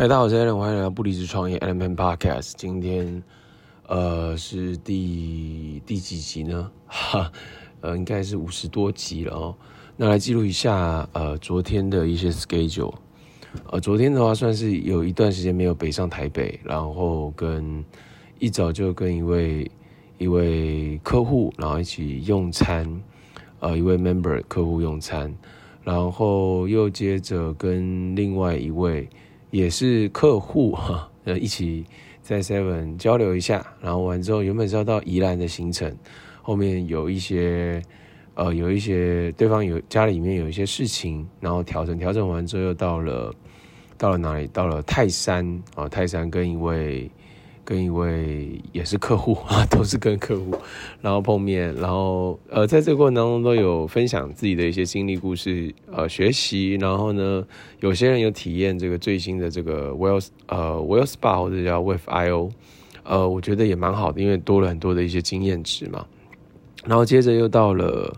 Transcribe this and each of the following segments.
嗨大家好，我是 Allen，欢迎来到不离职创业 Element Podcast。今天呃是第第几集呢？哈，呃，应该是五十多集了哦。那来记录一下呃昨天的一些 schedule。呃，昨天的话算是有一段时间没有北上台北，然后跟一早就跟一位一位客户，然后一起用餐，呃，一位 member 客户用餐，然后又接着跟另外一位。也是客户哈，呃，一起在 Seven 交流一下，然后完之后原本是要到宜兰的行程，后面有一些呃有一些对方有家里面有一些事情，然后调整调整完之后又到了到了哪里？到了泰山啊，泰山跟一位。跟一位也是客户啊，都是跟客户，然后碰面，然后呃，在这个过程当中都有分享自己的一些经历故事，呃，学习，然后呢，有些人有体验这个最新的这个 Well 呃 Well Spa 或者叫 Wave IO，呃，我觉得也蛮好的，因为多了很多的一些经验值嘛。然后接着又到了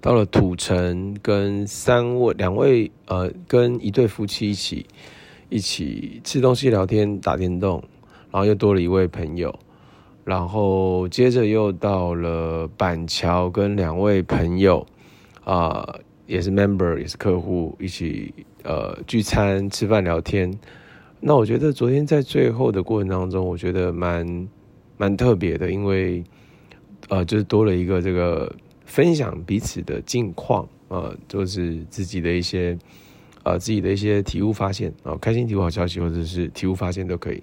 到了土城，跟三位两位呃，跟一对夫妻一起一起吃东西、聊天、打电动。然后又多了一位朋友，然后接着又到了板桥，跟两位朋友，啊、也是 member，也是客户，一起呃聚餐、吃饭、聊天。那我觉得昨天在最后的过程当中，我觉得蛮蛮特别的，因为呃，就是多了一个这个分享彼此的近况，呃，就是自己的一些呃自己的一些体悟发现啊、开心体悟好消息，或者是体悟发现都可以。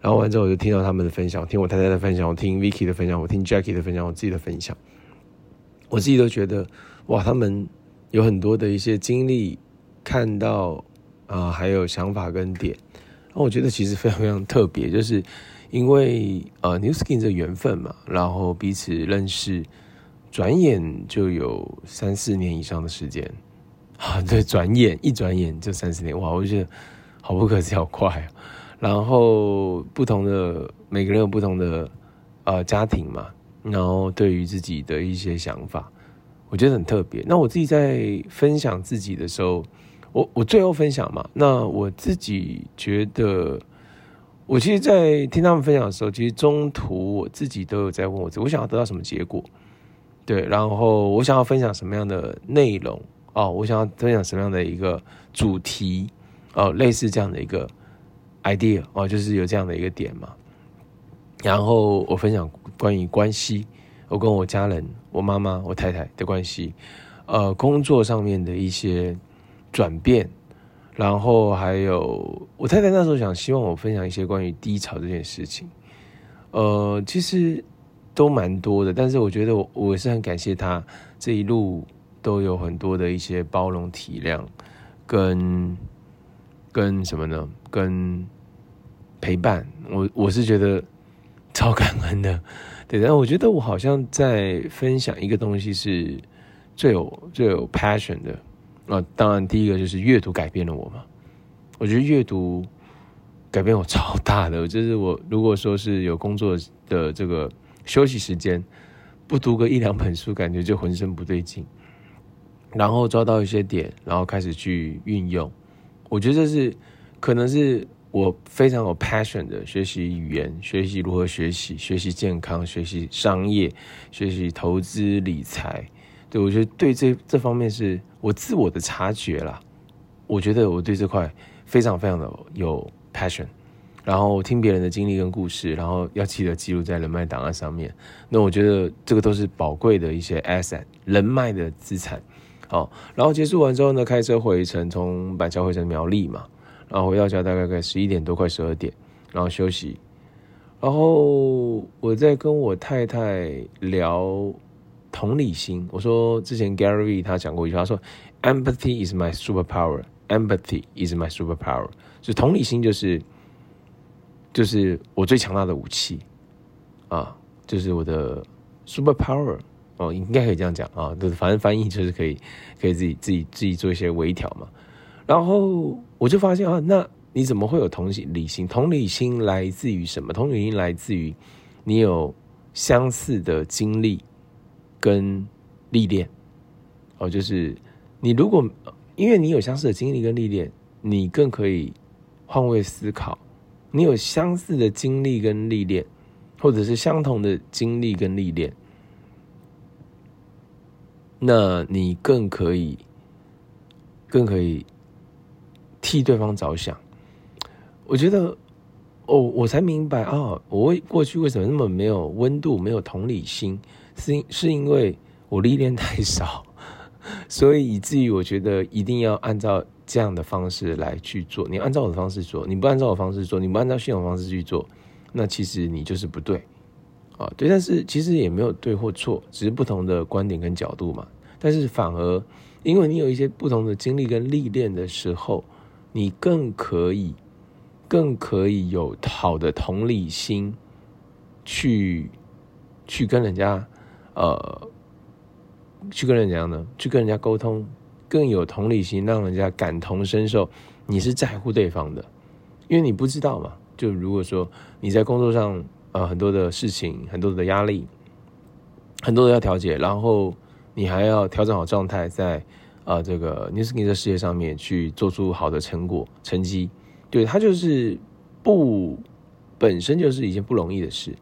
然后完之后，我就听到他们的分享，听我太太的分享，我听 Vicky 的分享，我听 Jackie 的分享，我自己的分享，我自己都觉得哇，他们有很多的一些经历，看到啊、还有想法跟点，然后我觉得其实非常非常特别，就是因为呃 New Skin 这个缘分嘛，然后彼此认识，转眼就有三四年以上的时间。啊，对，转眼一转眼就三四年，哇，我觉得好不可思议，好快啊！然后不同的每个人有不同的呃家庭嘛，然后对于自己的一些想法，我觉得很特别。那我自己在分享自己的时候，我我最后分享嘛，那我自己觉得，我其实，在听他们分享的时候，其实中途我自己都有在问我自己，我想要得到什么结果？对，然后我想要分享什么样的内容？哦，我想要分享什么样的一个主题？哦，类似这样的一个。Idea 哦，就是有这样的一个点嘛。然后我分享关于关系，我跟我家人、我妈妈、我太太的关系，呃，工作上面的一些转变，然后还有我太太那时候想希望我分享一些关于低潮这件事情，呃，其实都蛮多的，但是我觉得我我是很感谢她这一路都有很多的一些包容体谅跟跟什么呢？跟陪伴我，我是觉得超感恩的，对。但我觉得我好像在分享一个东西是最有最有 passion 的啊。当然，第一个就是阅读改变了我嘛。我觉得阅读改变我超大的，就是我如果说是有工作的这个休息时间，不读个一两本书，感觉就浑身不对劲。然后抓到一些点，然后开始去运用。我觉得这是可能是。我非常有 passion 的学习语言，学习如何学习，学习健康，学习商业，学习投资理财。对，我觉得对这这方面是我自我的察觉啦。我觉得我对这块非常非常的有 passion。然后听别人的经历跟故事，然后要记得记录在人脉档案上面。那我觉得这个都是宝贵的一些 asset，人脉的资产。好，然后结束完之后呢，开车回程，从板桥回程苗栗嘛。然后回到家大概在十一点多，快十二点，然后休息。然后我在跟我太太聊同理心。我说之前 Gary 他讲过一句话，他说 “Empathy is my superpower. Empathy is my superpower.” 就同理心就是就是我最强大的武器啊，就是我的 superpower 哦，应该可以这样讲啊。就是反正翻译就是可以可以自己自己自己做一些微调嘛。然后我就发现啊，那你怎么会有同理心？同理心来自于什么？同理心来自于你有相似的经历跟历练。哦，就是你如果因为你有相似的经历跟历练，你更可以换位思考，你有相似的经历跟历练，或者是相同的经历跟历练，那你更可以，更可以替对方着想。我觉得，哦，我才明白啊，我过去为什么那么没有温度，没有同理心，是是因为我历练太少，所以以至于我觉得一定要按照这样的方式来去做。你按照我的方式做，你不按照我的方式做，你不按照系统方式去做，那其实你就是不对。啊，对，但是其实也没有对或错，只是不同的观点跟角度嘛。但是反而，因为你有一些不同的经历跟历练的时候，你更可以，更可以有好的同理心，去去跟人家，呃，去跟人家呢，去跟人家沟通，更有同理心，让人家感同身受，你是在乎对方的，因为你不知道嘛。就如果说你在工作上，呃，很多的事情，很多的压力，很多的要调节，然后你还要调整好状态，在呃这个 New Skin 的事业上面去做出好的成果成绩，对，它就是不本身就是一件不容易的事，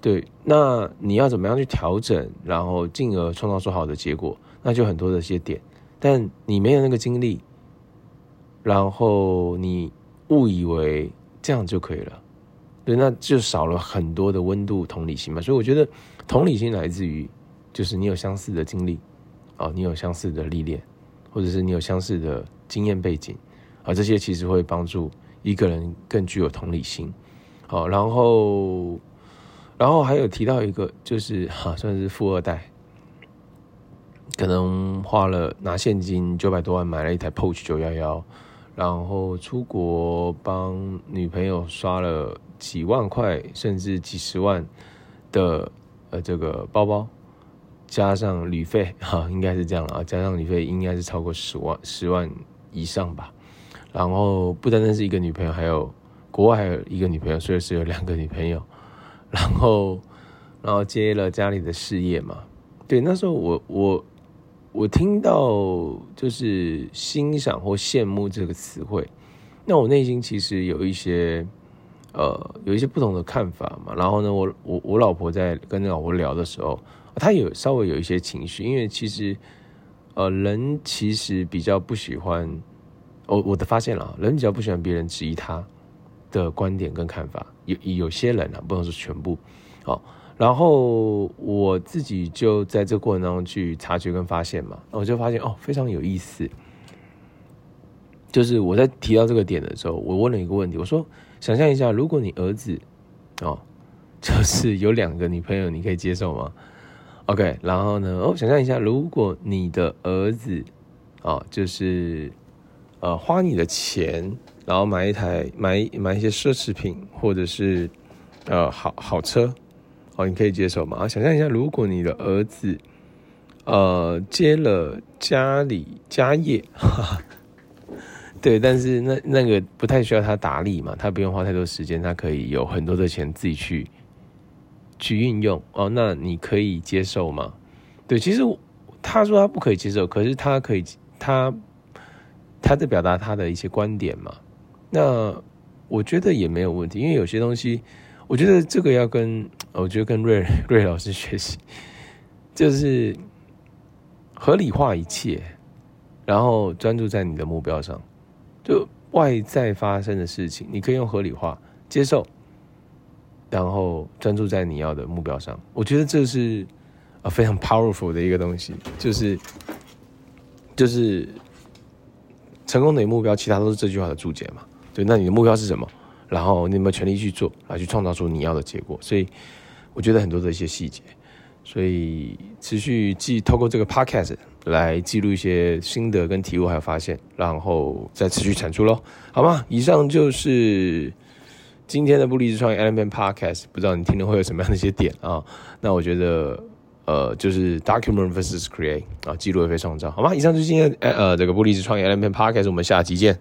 对，那你要怎么样去调整，然后进而创造出好的结果，那就很多的一些点，但你没有那个经历，然后你误以为这样就可以了。对，那就少了很多的温度同理心嘛，所以我觉得同理心来自于，就是你有相似的经历，哦，你有相似的历练，或者是你有相似的经验背景，啊，这些其实会帮助一个人更具有同理心。好，然后，然后还有提到一个，就是哈，算是富二代，可能花了拿现金九百多万买了一台 Porsche 九幺幺，然后出国帮女朋友刷了。几万块甚至几十万的呃这个包包，加上旅费 哈，应该是这样了啊，加上旅费应该是超过十万十万以上吧。然后不单单是一个女朋友，还有国外还有一个女朋友，所以是有两个女朋友。然后然后接了家里的事业嘛，对，那时候我我我听到就是欣赏或羡慕这个词汇，那我内心其实有一些。呃，有一些不同的看法嘛。然后呢，我我我老婆在跟老婆聊的时候，她有稍微有一些情绪，因为其实，呃，人其实比较不喜欢，我我的发现了，人比较不喜欢别人质疑他的观点跟看法。有有些人啊，不能说全部。好，然后我自己就在这过程当中去察觉跟发现嘛，我就发现哦，非常有意思。就是我在提到这个点的时候，我问了一个问题，我说。想象一下，如果你儿子，哦，就是有两个女朋友，你可以接受吗？OK，然后呢，哦，想象一下，如果你的儿子，哦，就是，呃，花你的钱，然后买一台买买一些奢侈品，或者是，呃，好好车，哦，你可以接受吗？啊，想象一下，如果你的儿子，呃，接了家里家业，哈哈。对，但是那那个不太需要他打理嘛，他不用花太多时间，他可以有很多的钱自己去去运用哦。那你可以接受吗？对，其实他说他不可以接受，可是他可以，他他在表达他的一些观点嘛。那我觉得也没有问题，因为有些东西，我觉得这个要跟我觉得跟瑞瑞老师学习，就是合理化一切，然后专注在你的目标上。就外在发生的事情，你可以用合理化接受，然后专注在你要的目标上。我觉得这是啊非常 powerful 的一个东西，就是就是成功的目标，其他都是这句话的注解嘛。对，那你的目标是什么？然后你有没有全力去做，来去创造出你要的结果？所以我觉得很多的一些细节。所以持续记透过这个 podcast 来记录一些心得跟体悟还有发现，然后再持续产出喽，好吗？以上就是今天的不离职创业 Allen podcast，不知道你听了会有什么样的一些点啊？那我觉得呃，就是 document versus create 啊，记录而非创造，好吗？以上就是今天呃这个不离职创业 Allen podcast，我们下期见。